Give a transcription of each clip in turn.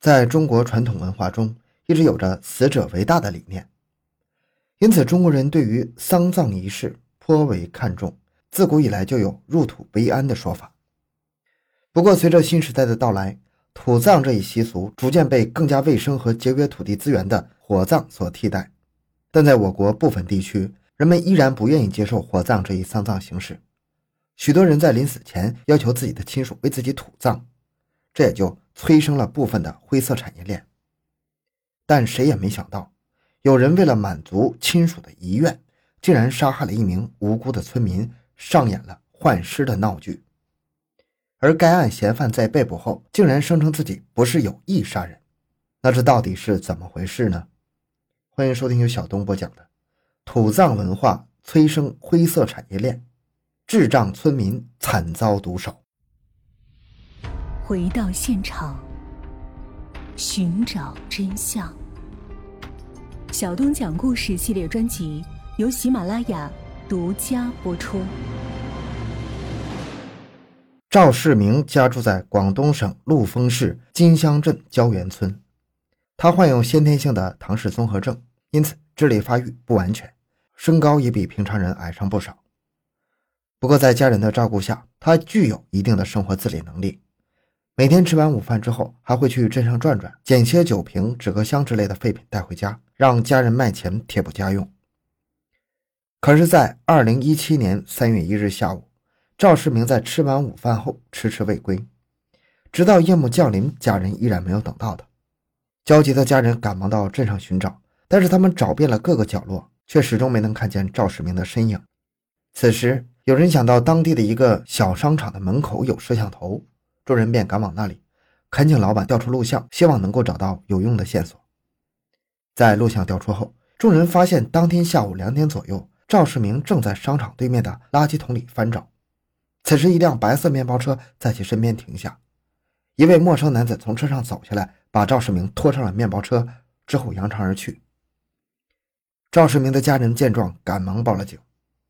在中国传统文化中，一直有着死者为大的理念，因此中国人对于丧葬仪式颇为看重，自古以来就有入土为安的说法。不过，随着新时代的到来，土葬这一习俗逐渐被更加卫生和节约土地资源的火葬所替代。但在我国部分地区，人们依然不愿意接受火葬这一丧葬形式，许多人在临死前要求自己的亲属为自己土葬，这也就。催生了部分的灰色产业链，但谁也没想到，有人为了满足亲属的遗愿，竟然杀害了一名无辜的村民，上演了换尸的闹剧。而该案嫌犯在被捕后，竟然声称自己不是有意杀人，那这到底是怎么回事呢？欢迎收听由小东播讲的《土葬文化催生灰色产业链，智障村民惨遭毒手》。回到现场，寻找真相。小东讲故事系列专辑由喜马拉雅独家播出。赵世明家住在广东省陆丰市金乡镇胶原村，他患有先天性的唐氏综合症，因此智力发育不完全，身高也比平常人矮上不少。不过在家人的照顾下，他具有一定的生活自理能力。每天吃完午饭之后，还会去镇上转转，捡些酒瓶、纸壳箱之类的废品带回家，让家人卖钱贴补家用。可是，在二零一七年三月一日下午，赵世明在吃完午饭后迟迟未归，直到夜幕降临，家人依然没有等到他。焦急的家人赶忙到镇上寻找，但是他们找遍了各个角落，却始终没能看见赵世明的身影。此时，有人想到当地的一个小商场的门口有摄像头。众人便赶往那里，恳请老板调出录像，希望能够找到有用的线索。在录像调出后，众人发现当天下午两点左右，赵世明正在商场对面的垃圾桶里翻找。此时，一辆白色面包车在其身边停下，一位陌生男子从车上走下来，把赵世明拖上了面包车，之后扬长而去。赵世明的家人见状，赶忙报了警。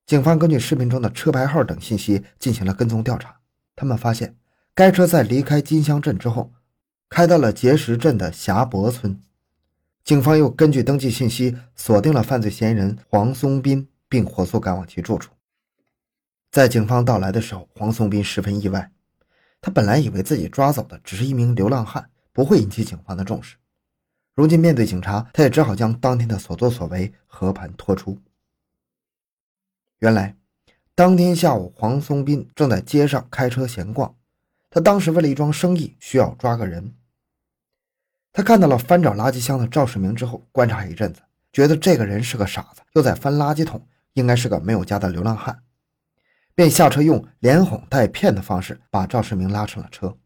警方根据视频中的车牌号等信息进行了跟踪调查，他们发现。该车在离开金乡镇之后，开到了碣石镇的霞泊村。警方又根据登记信息锁定了犯罪嫌疑人黄松斌，并火速赶往其住处。在警方到来的时候，黄松斌十分意外。他本来以为自己抓走的只是一名流浪汉，不会引起警方的重视。如今面对警察，他也只好将当天的所作所为和盘托出。原来，当天下午，黄松斌正在街上开车闲逛。他当时为了一桩生意需要抓个人，他看到了翻找垃圾箱的赵世明之后，观察一阵子，觉得这个人是个傻子，又在翻垃圾桶，应该是个没有家的流浪汉，便下车用连哄带骗的方式把赵世明拉上了车。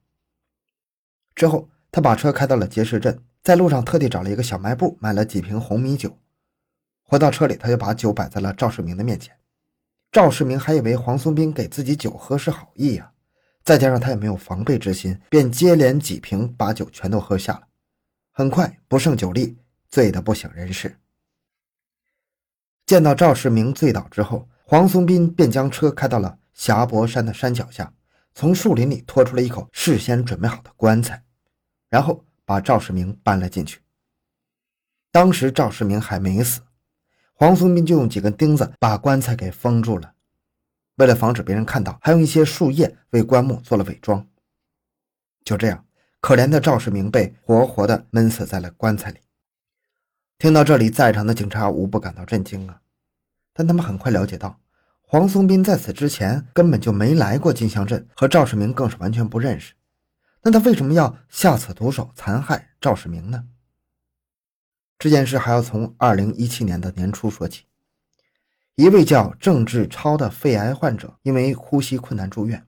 之后，他把车开到了碣石镇，在路上特地找了一个小卖部买了几瓶红米酒，回到车里，他就把酒摆在了赵世明的面前。赵世明还以为黄松斌给自己酒喝是好意呀。再加上他也没有防备之心，便接连几瓶把酒全都喝下了。很快不胜酒力，醉得不省人事。见到赵世明醉倒之后，黄松斌便将车开到了霞泊山的山脚下，从树林里拖出了一口事先准备好的棺材，然后把赵世明搬了进去。当时赵世明还没死，黄松斌就用几根钉子把棺材给封住了。为了防止别人看到，还用一些树叶为棺木做了伪装。就这样，可怜的赵世明被活活的闷死在了棺材里。听到这里，在场的警察无不感到震惊啊！但他们很快了解到，黄松斌在此之前根本就没来过金乡镇，和赵世明更是完全不认识。那他为什么要下此毒手，残害赵世明呢？这件事还要从二零一七年的年初说起。一位叫郑志超的肺癌患者因为呼吸困难住院，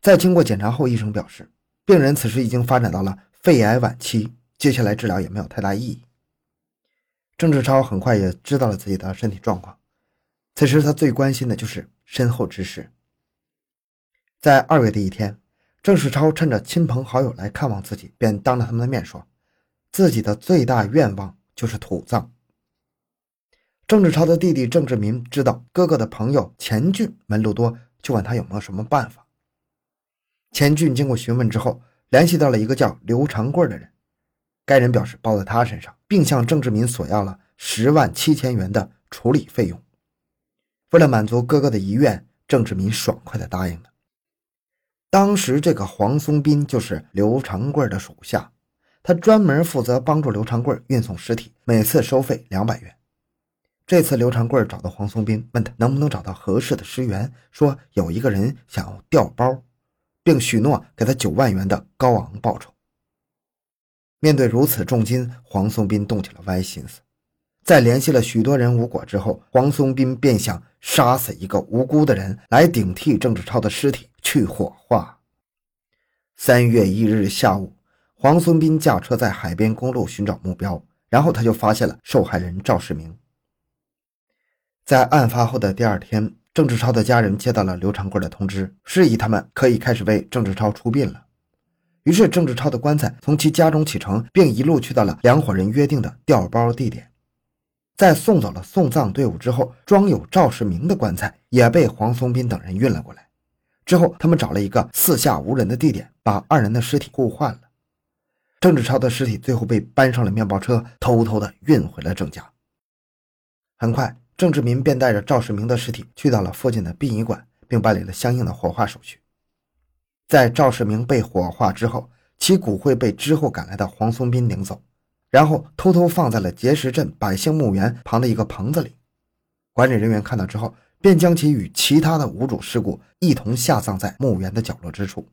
在经过检查后，医生表示，病人此时已经发展到了肺癌晚期，接下来治疗也没有太大意义。郑志超很快也知道了自己的身体状况，此时他最关心的就是身后之事。在二月的一天，郑世超趁着亲朋好友来看望自己，便当着他们的面说，自己的最大愿望就是土葬。郑志超的弟弟郑志民知道哥哥的朋友钱俊门路多，就问他有没有什么办法。钱俊经过询问之后，联系到了一个叫刘长贵的人，该人表示包在他身上，并向郑志民索要了十万七千元的处理费用。为了满足哥哥的遗愿，郑志民爽快地答应了。当时这个黄松斌就是刘长贵的属下，他专门负责帮助刘长贵运送尸体，每次收费两百元。这次刘长贵找到黄松斌，问他能不能找到合适的尸源，说有一个人想要调包，并许诺给他九万元的高昂报酬。面对如此重金，黄松斌动起了歪心思。在联系了许多人无果之后，黄松斌便想杀死一个无辜的人，来顶替郑志超的尸体去火化。三月一日下午，黄松斌驾车在海边公路寻找目标，然后他就发现了受害人赵世明。在案发后的第二天，郑志超的家人接到了刘长贵的通知，示意他们可以开始为郑志超出殡了。于是，郑志超的棺材从其家中启程，并一路去到了两伙人约定的调包地点。在送走了送葬队伍之后，装有赵世明的棺材也被黄松斌等人运了过来。之后，他们找了一个四下无人的地点，把二人的尸体互换了。郑志超的尸体最后被搬上了面包车，偷偷的运回了郑家。很快。郑志民便带着赵世明的尸体去到了附近的殡仪馆，并办理了相应的火化手续。在赵世明被火化之后，其骨灰被之后赶来的黄松斌领走，然后偷偷放在了碣石镇百姓墓园旁的一个棚子里。管理人员看到之后，便将其与其他的无主尸骨一同下葬在墓园的角落之处。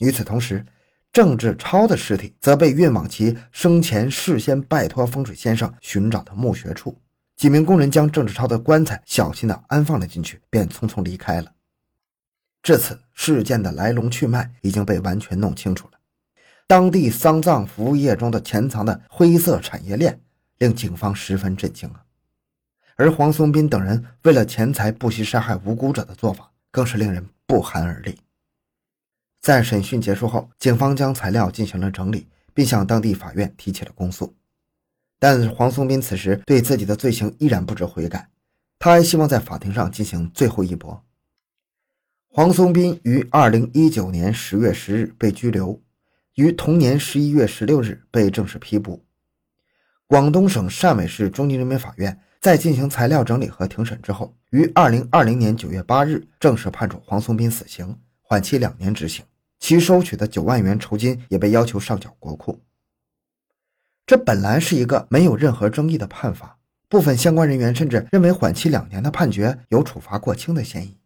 与此同时，郑志超的尸体则被运往其生前事先拜托风水先生寻找的墓穴处。几名工人将郑志超的棺材小心地安放了进去，便匆匆离开了。至此，事件的来龙去脉已经被完全弄清楚了。当地丧葬服务业中的潜藏的灰色产业链，令警方十分震惊啊！而黄松斌等人为了钱财不惜杀害无辜者的做法，更是令人不寒而栗。在审讯结束后，警方将材料进行了整理，并向当地法院提起了公诉。但黄松斌此时对自己的罪行依然不知悔改，他还希望在法庭上进行最后一搏。黄松斌于二零一九年十月十日被拘留，于同年十一月十六日被正式批捕。广东省汕尾市中级人民法院在进行材料整理和庭审之后，于二零二零年九月八日正式判处黄松斌死刑，缓期两年执行。其收取的九万元酬金也被要求上缴国库。这本来是一个没有任何争议的判罚，部分相关人员甚至认为缓期两年的判决有处罚过轻的嫌疑。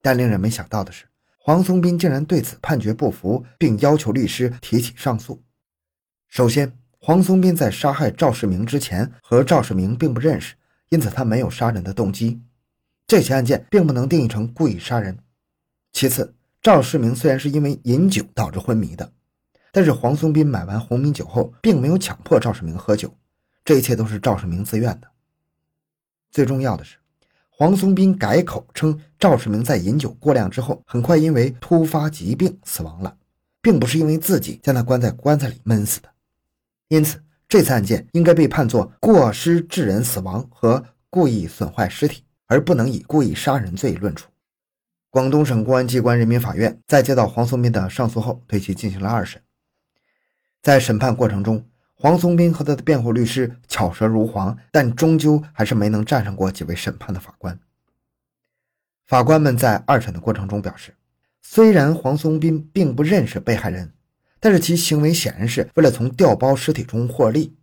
但令人没想到的是，黄松斌竟然对此判决不服，并要求律师提起上诉。首先，黄松斌在杀害赵世明之前和赵世明并不认识，因此他没有杀人的动机，这起案件并不能定义成故意杀人。其次，赵世明虽然是因为饮酒导致昏迷的。但是黄松斌买完红米酒后，并没有强迫赵世明喝酒，这一切都是赵世明自愿的。最重要的是，黄松斌改口称赵世明在饮酒过量之后，很快因为突发疾病死亡了，并不是因为自己将他关在棺材里闷死的。因此，这次案件应该被判作过失致人死亡和故意损坏尸体，而不能以故意杀人罪论处。广东省公安机关人民法院在接到黄松斌的上诉后，对其进行了二审。在审判过程中，黄松斌和他的辩护律师巧舌如簧，但终究还是没能战胜过几位审判的法官。法官们在二审的过程中表示，虽然黄松斌并不认识被害人，但是其行为显然是为了从调包尸体中获利，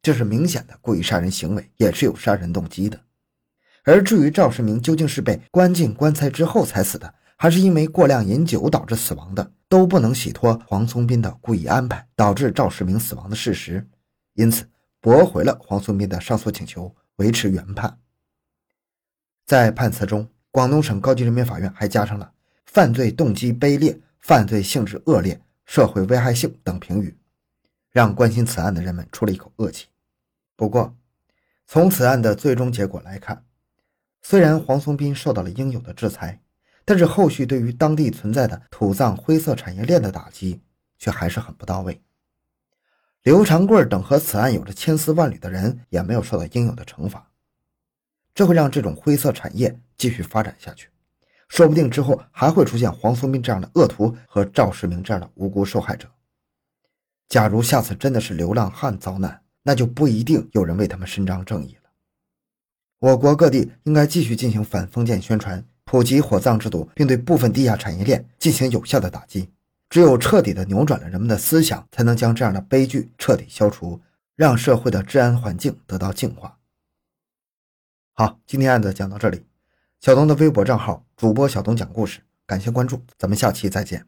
这是明显的故意杀人行为，也是有杀人动机的。而至于赵世明究竟是被关进棺材之后才死的，还是因为过量饮酒导致死亡的？都不能洗脱黄松斌的故意安排导致赵世明死亡的事实，因此驳回了黄松斌的上诉请求，维持原判。在判词中，广东省高级人民法院还加上了“犯罪动机卑劣、犯罪性质恶劣、社会危害性”等评语，让关心此案的人们出了一口恶气。不过，从此案的最终结果来看，虽然黄松斌受到了应有的制裁。但是后续对于当地存在的土葬灰色产业链的打击却还是很不到位。刘长贵等和此案有着千丝万缕的人也没有受到应有的惩罚，这会让这种灰色产业继续发展下去，说不定之后还会出现黄松斌这样的恶徒和赵世明这样的无辜受害者。假如下次真的是流浪汉遭难，那就不一定有人为他们伸张正义了。我国各地应该继续进行反封建宣传，普及火葬制度，并对部分地下产业链进行有效的打击。只有彻底的扭转了人们的思想，才能将这样的悲剧彻底消除，让社会的治安环境得到净化。好，今天案子讲到这里。小东的微博账号主播小东讲故事，感谢关注，咱们下期再见。